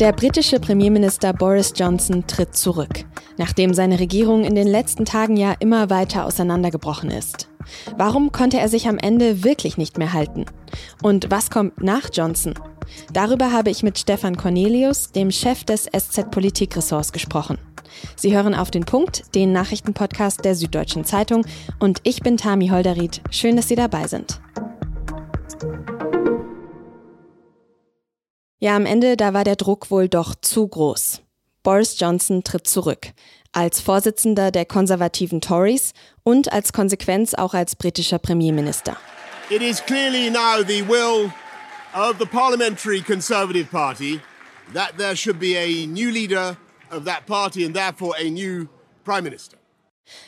Der britische Premierminister Boris Johnson tritt zurück, nachdem seine Regierung in den letzten Tagen ja immer weiter auseinandergebrochen ist. Warum konnte er sich am Ende wirklich nicht mehr halten? Und was kommt nach Johnson? Darüber habe ich mit Stefan Cornelius, dem Chef des SZ Politikressorts, gesprochen. Sie hören auf den Punkt, den Nachrichtenpodcast der Süddeutschen Zeitung, und ich bin Tami Holderried. Schön, dass Sie dabei sind. Ja, am Ende, da war der Druck wohl doch zu groß. Boris Johnson tritt zurück. Als Vorsitzender der konservativen Tories und als Konsequenz auch als britischer Premierminister. It is clearly now the will of the Parliamentary Conservative Party that there should be a new leader of that party and therefore a new Prime Minister.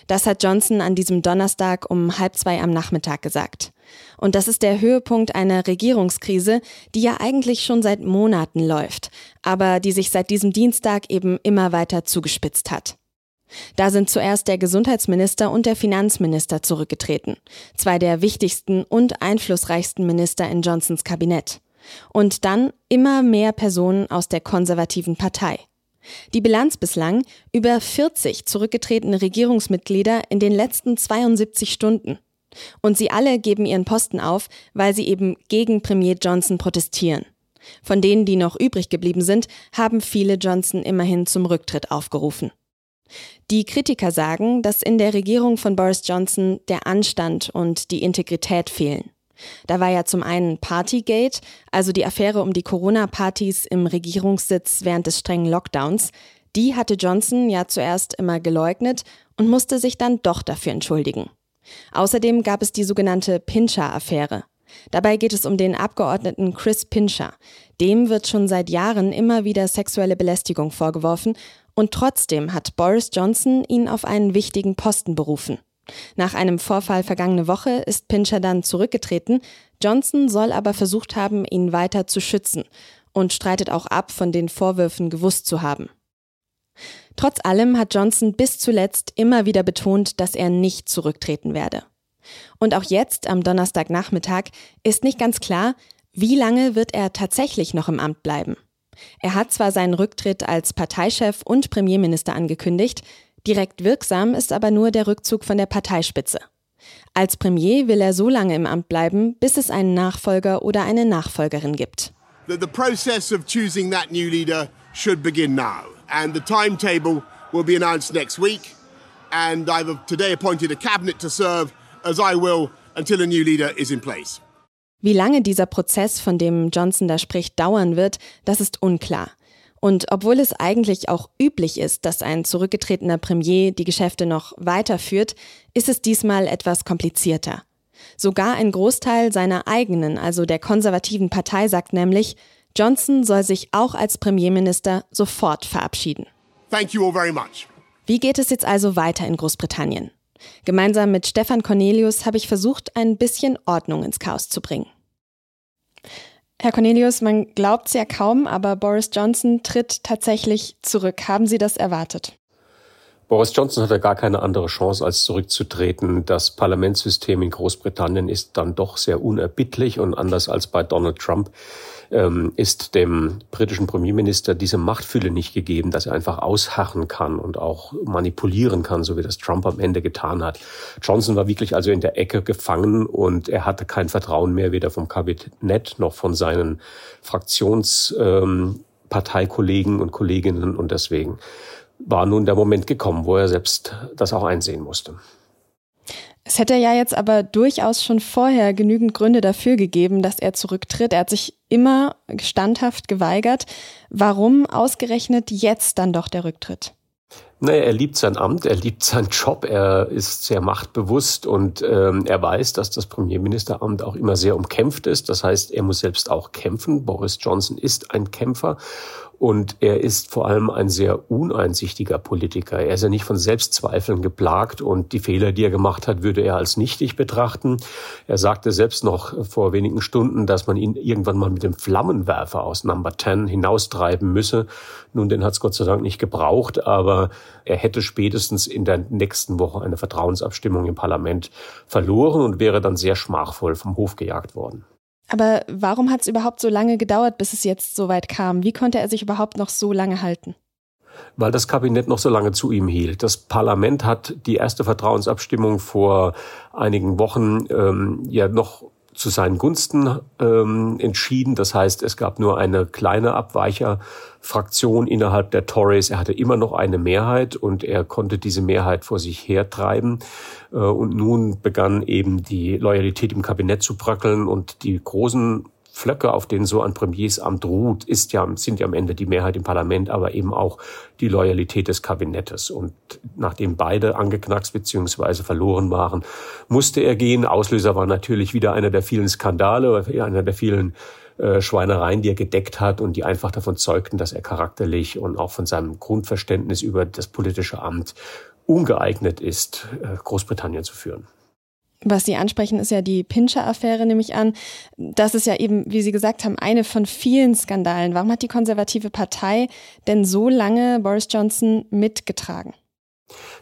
Das hat Johnson an diesem Donnerstag um halb zwei am Nachmittag gesagt. Und das ist der Höhepunkt einer Regierungskrise, die ja eigentlich schon seit Monaten läuft, aber die sich seit diesem Dienstag eben immer weiter zugespitzt hat. Da sind zuerst der Gesundheitsminister und der Finanzminister zurückgetreten, zwei der wichtigsten und einflussreichsten Minister in Johnsons Kabinett. Und dann immer mehr Personen aus der konservativen Partei. Die Bilanz bislang über 40 zurückgetretene Regierungsmitglieder in den letzten 72 Stunden. Und sie alle geben ihren Posten auf, weil sie eben gegen Premier Johnson protestieren. Von denen, die noch übrig geblieben sind, haben viele Johnson immerhin zum Rücktritt aufgerufen. Die Kritiker sagen, dass in der Regierung von Boris Johnson der Anstand und die Integrität fehlen. Da war ja zum einen Partygate, also die Affäre um die Corona-Partys im Regierungssitz während des strengen Lockdowns. Die hatte Johnson ja zuerst immer geleugnet und musste sich dann doch dafür entschuldigen. Außerdem gab es die sogenannte Pincher-Affäre. Dabei geht es um den Abgeordneten Chris Pincher. Dem wird schon seit Jahren immer wieder sexuelle Belästigung vorgeworfen und trotzdem hat Boris Johnson ihn auf einen wichtigen Posten berufen. Nach einem Vorfall vergangene Woche ist Pincher dann zurückgetreten. Johnson soll aber versucht haben, ihn weiter zu schützen und streitet auch ab, von den Vorwürfen gewusst zu haben. Trotz allem hat Johnson bis zuletzt immer wieder betont, dass er nicht zurücktreten werde. Und auch jetzt, am Donnerstagnachmittag, ist nicht ganz klar, wie lange wird er tatsächlich noch im Amt bleiben. Er hat zwar seinen Rücktritt als Parteichef und Premierminister angekündigt, direkt wirksam ist aber nur der Rückzug von der Parteispitze. Als Premier will er so lange im Amt bleiben, bis es einen Nachfolger oder eine Nachfolgerin gibt. The, process of choosing that new leader should begin now and the timetable will be announced next week and I've today appointed a cabinet to serve as I will until a new leader is in place. Wie lange dieser Prozess, von dem Johnson da spricht, dauern wird, das ist unklar. Und obwohl es eigentlich auch üblich ist, dass ein zurückgetretener Premier die Geschäfte noch weiterführt, ist es diesmal etwas komplizierter. Sogar ein Großteil seiner eigenen, also der konservativen Partei, sagt nämlich, Johnson soll sich auch als Premierminister sofort verabschieden. Thank you all very much. Wie geht es jetzt also weiter in Großbritannien? Gemeinsam mit Stefan Cornelius habe ich versucht, ein bisschen Ordnung ins Chaos zu bringen. Herr Cornelius, man glaubt es ja kaum, aber Boris Johnson tritt tatsächlich zurück. Haben Sie das erwartet? Boris Johnson hatte gar keine andere Chance, als zurückzutreten. Das Parlamentssystem in Großbritannien ist dann doch sehr unerbittlich und anders als bei Donald Trump ähm, ist dem britischen Premierminister diese Machtfülle nicht gegeben, dass er einfach ausharren kann und auch manipulieren kann, so wie das Trump am Ende getan hat. Johnson war wirklich also in der Ecke gefangen und er hatte kein Vertrauen mehr, weder vom Kabinett noch von seinen Fraktionsparteikollegen ähm, und Kolleginnen und deswegen war nun der Moment gekommen, wo er selbst das auch einsehen musste. Es hätte ja jetzt aber durchaus schon vorher genügend Gründe dafür gegeben, dass er zurücktritt. Er hat sich immer standhaft geweigert. Warum ausgerechnet jetzt dann doch der Rücktritt? Naja, er liebt sein Amt, er liebt seinen Job, er ist sehr machtbewusst und ähm, er weiß, dass das Premierministeramt auch immer sehr umkämpft ist. Das heißt, er muss selbst auch kämpfen. Boris Johnson ist ein Kämpfer und er ist vor allem ein sehr uneinsichtiger Politiker. Er ist ja nicht von Selbstzweifeln geplagt und die Fehler, die er gemacht hat, würde er als nichtig betrachten. Er sagte selbst noch vor wenigen Stunden, dass man ihn irgendwann mal mit dem Flammenwerfer aus Number 10 hinaustreiben müsse. Nun, den hat es Gott sei Dank nicht gebraucht, aber er hätte spätestens in der nächsten Woche eine Vertrauensabstimmung im Parlament verloren und wäre dann sehr schmachvoll vom Hof gejagt worden. Aber warum hat es überhaupt so lange gedauert, bis es jetzt so weit kam? Wie konnte er sich überhaupt noch so lange halten? Weil das Kabinett noch so lange zu ihm hielt. Das Parlament hat die erste Vertrauensabstimmung vor einigen Wochen ähm, ja noch zu seinen Gunsten ähm, entschieden. Das heißt, es gab nur eine kleine Abweicherfraktion innerhalb der Tories. Er hatte immer noch eine Mehrheit und er konnte diese Mehrheit vor sich hertreiben. Äh, und nun begann eben die Loyalität im Kabinett zu bröckeln und die großen Flöcke, auf denen so ein Premiersamt ruht, ist ja, sind ja am Ende die Mehrheit im Parlament, aber eben auch die Loyalität des Kabinettes. Und nachdem beide angeknackst bzw. verloren waren, musste er gehen. Auslöser war natürlich wieder einer der vielen Skandale, einer der vielen äh, Schweinereien, die er gedeckt hat und die einfach davon zeugten, dass er charakterlich und auch von seinem Grundverständnis über das politische Amt ungeeignet ist, äh, Großbritannien zu führen. Was Sie ansprechen, ist ja die Pinscher-Affäre, nehme ich an. Das ist ja eben, wie Sie gesagt haben, eine von vielen Skandalen. Warum hat die konservative Partei denn so lange Boris Johnson mitgetragen?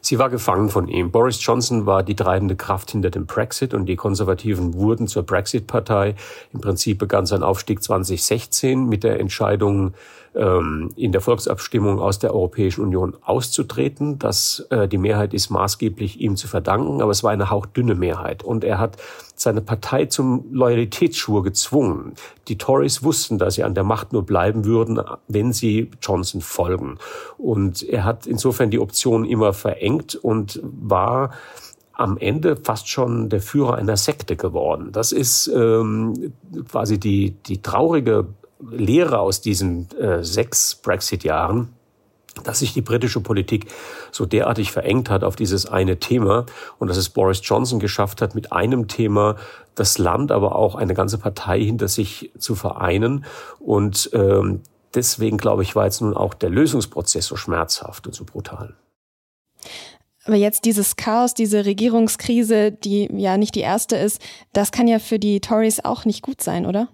Sie war gefangen von ihm. Boris Johnson war die treibende Kraft hinter dem Brexit und die Konservativen wurden zur Brexit-Partei. Im Prinzip begann sein Aufstieg 2016 mit der Entscheidung, in der Volksabstimmung aus der Europäischen Union auszutreten. Das, äh, die Mehrheit ist maßgeblich ihm zu verdanken, aber es war eine hauchdünne Mehrheit. Und er hat seine Partei zum Loyalitätsschwur gezwungen. Die Tories wussten, dass sie an der Macht nur bleiben würden, wenn sie Johnson folgen. Und er hat insofern die Option immer verengt und war am Ende fast schon der Führer einer Sekte geworden. Das ist ähm, quasi die, die traurige Lehre aus diesen äh, sechs Brexit-Jahren, dass sich die britische Politik so derartig verengt hat auf dieses eine Thema und dass es Boris Johnson geschafft hat, mit einem Thema das Land, aber auch eine ganze Partei hinter sich zu vereinen. Und ähm, deswegen, glaube ich, war jetzt nun auch der Lösungsprozess so schmerzhaft und so brutal. Aber jetzt dieses Chaos, diese Regierungskrise, die ja nicht die erste ist, das kann ja für die Tories auch nicht gut sein, oder?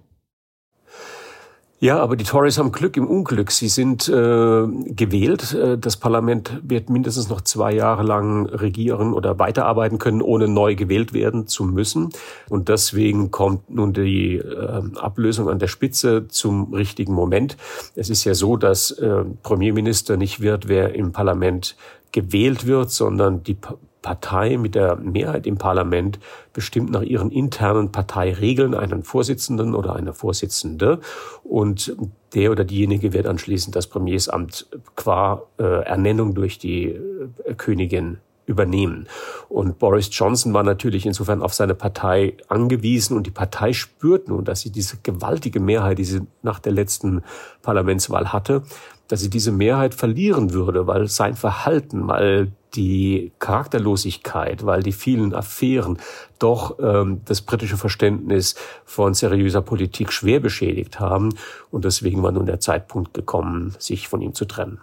Ja, aber die Tories haben Glück im Unglück. Sie sind äh, gewählt. Äh, das Parlament wird mindestens noch zwei Jahre lang regieren oder weiterarbeiten können, ohne neu gewählt werden zu müssen. Und deswegen kommt nun die äh, Ablösung an der Spitze zum richtigen Moment. Es ist ja so, dass äh, Premierminister nicht wird, wer im Parlament gewählt wird, sondern die Partei mit der Mehrheit im Parlament bestimmt nach ihren internen Parteiregeln einen Vorsitzenden oder eine Vorsitzende und der oder diejenige wird anschließend das Premiersamt qua äh, Ernennung durch die äh, Königin übernehmen. Und Boris Johnson war natürlich insofern auf seine Partei angewiesen und die Partei spürt nun, dass sie diese gewaltige Mehrheit, die sie nach der letzten Parlamentswahl hatte, dass sie diese Mehrheit verlieren würde, weil sein Verhalten, weil die Charakterlosigkeit, weil die vielen Affären doch ähm, das britische Verständnis von seriöser Politik schwer beschädigt haben. Und deswegen war nun der Zeitpunkt gekommen, sich von ihm zu trennen.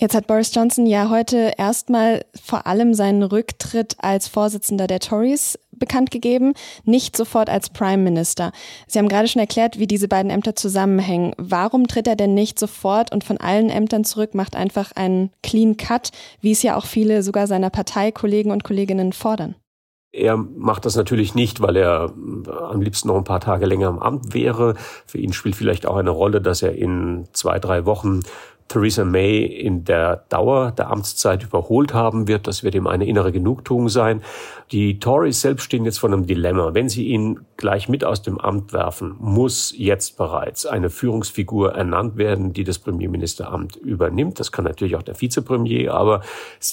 Jetzt hat Boris Johnson ja heute erstmal vor allem seinen Rücktritt als Vorsitzender der Tories bekannt gegeben, nicht sofort als Prime Minister. Sie haben gerade schon erklärt, wie diese beiden Ämter zusammenhängen. Warum tritt er denn nicht sofort und von allen Ämtern zurück, macht einfach einen Clean Cut, wie es ja auch viele sogar seiner Parteikollegen und Kolleginnen fordern? Er macht das natürlich nicht, weil er am liebsten noch ein paar Tage länger im Amt wäre. Für ihn spielt vielleicht auch eine Rolle, dass er in zwei, drei Wochen Theresa May in der Dauer der Amtszeit überholt haben wird. Das wird ihm eine innere Genugtuung sein. Die Tories selbst stehen jetzt vor einem Dilemma. Wenn sie ihn gleich mit aus dem Amt werfen, muss jetzt bereits eine Führungsfigur ernannt werden, die das Premierministeramt übernimmt. Das kann natürlich auch der Vizepremier, aber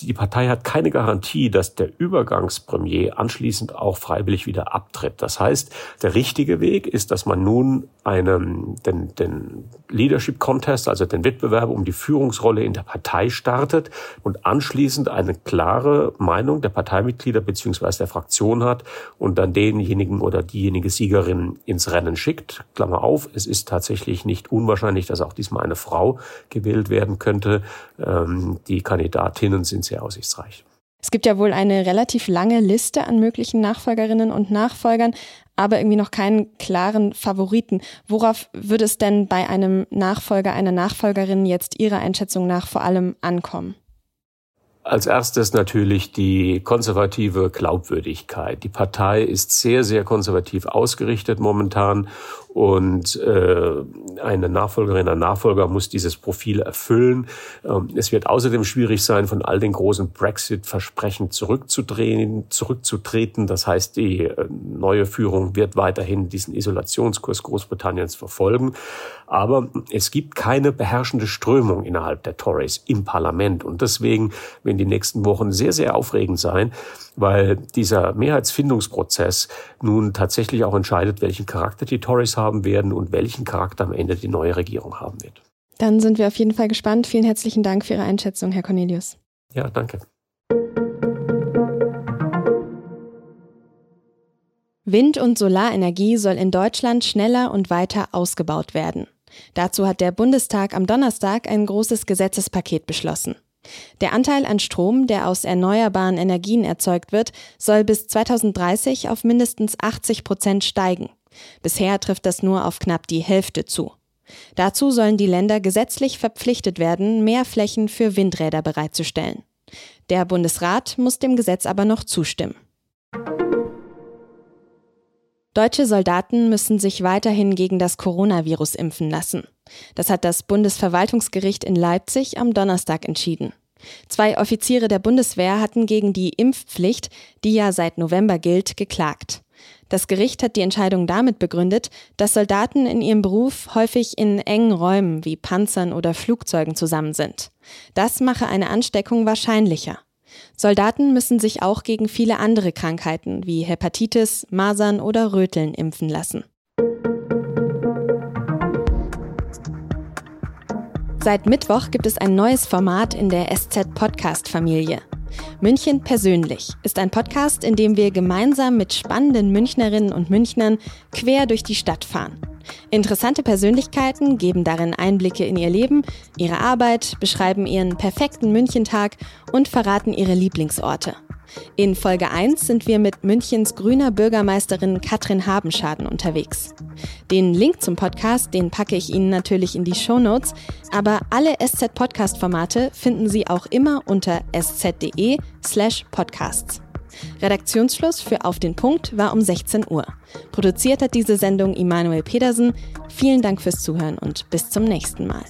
die Partei hat keine Garantie, dass der Übergangspremier anschließend auch freiwillig wieder abtritt. Das heißt, der richtige Weg ist, dass man nun einen, den, den Leadership Contest, also den Wettbewerb um die Führungsrolle in der Partei startet und anschließend eine klare Meinung der Parteimitglieder beziehungsweise der Fraktion hat und dann denjenigen oder diejenige Siegerin ins Rennen schickt. Klammer auf, es ist tatsächlich nicht unwahrscheinlich, dass auch diesmal eine Frau gewählt werden könnte. Ähm, die Kandidatinnen sind sehr aussichtsreich. Es gibt ja wohl eine relativ lange Liste an möglichen Nachfolgerinnen und Nachfolgern, aber irgendwie noch keinen klaren Favoriten. Worauf würde es denn bei einem Nachfolger, einer Nachfolgerin jetzt Ihrer Einschätzung nach vor allem ankommen? Als erstes natürlich die konservative Glaubwürdigkeit. Die Partei ist sehr, sehr konservativ ausgerichtet momentan und äh, eine Nachfolgerin, ein Nachfolger muss dieses Profil erfüllen. Ähm, es wird außerdem schwierig sein, von all den großen Brexit-Versprechen zurückzudrehen, zurückzutreten. Das heißt, die äh, neue Führung wird weiterhin diesen Isolationskurs Großbritanniens verfolgen. Aber es gibt keine beherrschende Strömung innerhalb der Tories im Parlament. Und deswegen werden die nächsten Wochen sehr, sehr aufregend sein, weil dieser Mehrheitsfindungsprozess nun tatsächlich auch entscheidet, welchen Charakter die Tories haben werden und welchen Charakter am Ende die neue Regierung haben wird. Dann sind wir auf jeden Fall gespannt. Vielen herzlichen Dank für Ihre Einschätzung, Herr Cornelius. Ja, danke. Wind- und Solarenergie soll in Deutschland schneller und weiter ausgebaut werden. Dazu hat der Bundestag am Donnerstag ein großes Gesetzespaket beschlossen. Der Anteil an Strom, der aus erneuerbaren Energien erzeugt wird, soll bis 2030 auf mindestens 80 Prozent steigen. Bisher trifft das nur auf knapp die Hälfte zu. Dazu sollen die Länder gesetzlich verpflichtet werden, mehr Flächen für Windräder bereitzustellen. Der Bundesrat muss dem Gesetz aber noch zustimmen. Deutsche Soldaten müssen sich weiterhin gegen das Coronavirus impfen lassen. Das hat das Bundesverwaltungsgericht in Leipzig am Donnerstag entschieden. Zwei Offiziere der Bundeswehr hatten gegen die Impfpflicht, die ja seit November gilt, geklagt. Das Gericht hat die Entscheidung damit begründet, dass Soldaten in ihrem Beruf häufig in engen Räumen wie Panzern oder Flugzeugen zusammen sind. Das mache eine Ansteckung wahrscheinlicher. Soldaten müssen sich auch gegen viele andere Krankheiten wie Hepatitis, Masern oder Röteln impfen lassen. Seit Mittwoch gibt es ein neues Format in der SZ-Podcast-Familie. München persönlich ist ein Podcast, in dem wir gemeinsam mit spannenden Münchnerinnen und Münchnern quer durch die Stadt fahren. Interessante Persönlichkeiten geben darin Einblicke in ihr Leben, ihre Arbeit, beschreiben ihren perfekten Münchentag und verraten ihre Lieblingsorte. In Folge 1 sind wir mit Münchens grüner Bürgermeisterin Katrin Habenschaden unterwegs. Den Link zum Podcast, den packe ich Ihnen natürlich in die Show Notes, aber alle SZ-Podcast-Formate finden Sie auch immer unter sz.de slash podcasts. Redaktionsschluss für Auf den Punkt war um 16 Uhr. Produziert hat diese Sendung Immanuel Pedersen. Vielen Dank fürs Zuhören und bis zum nächsten Mal.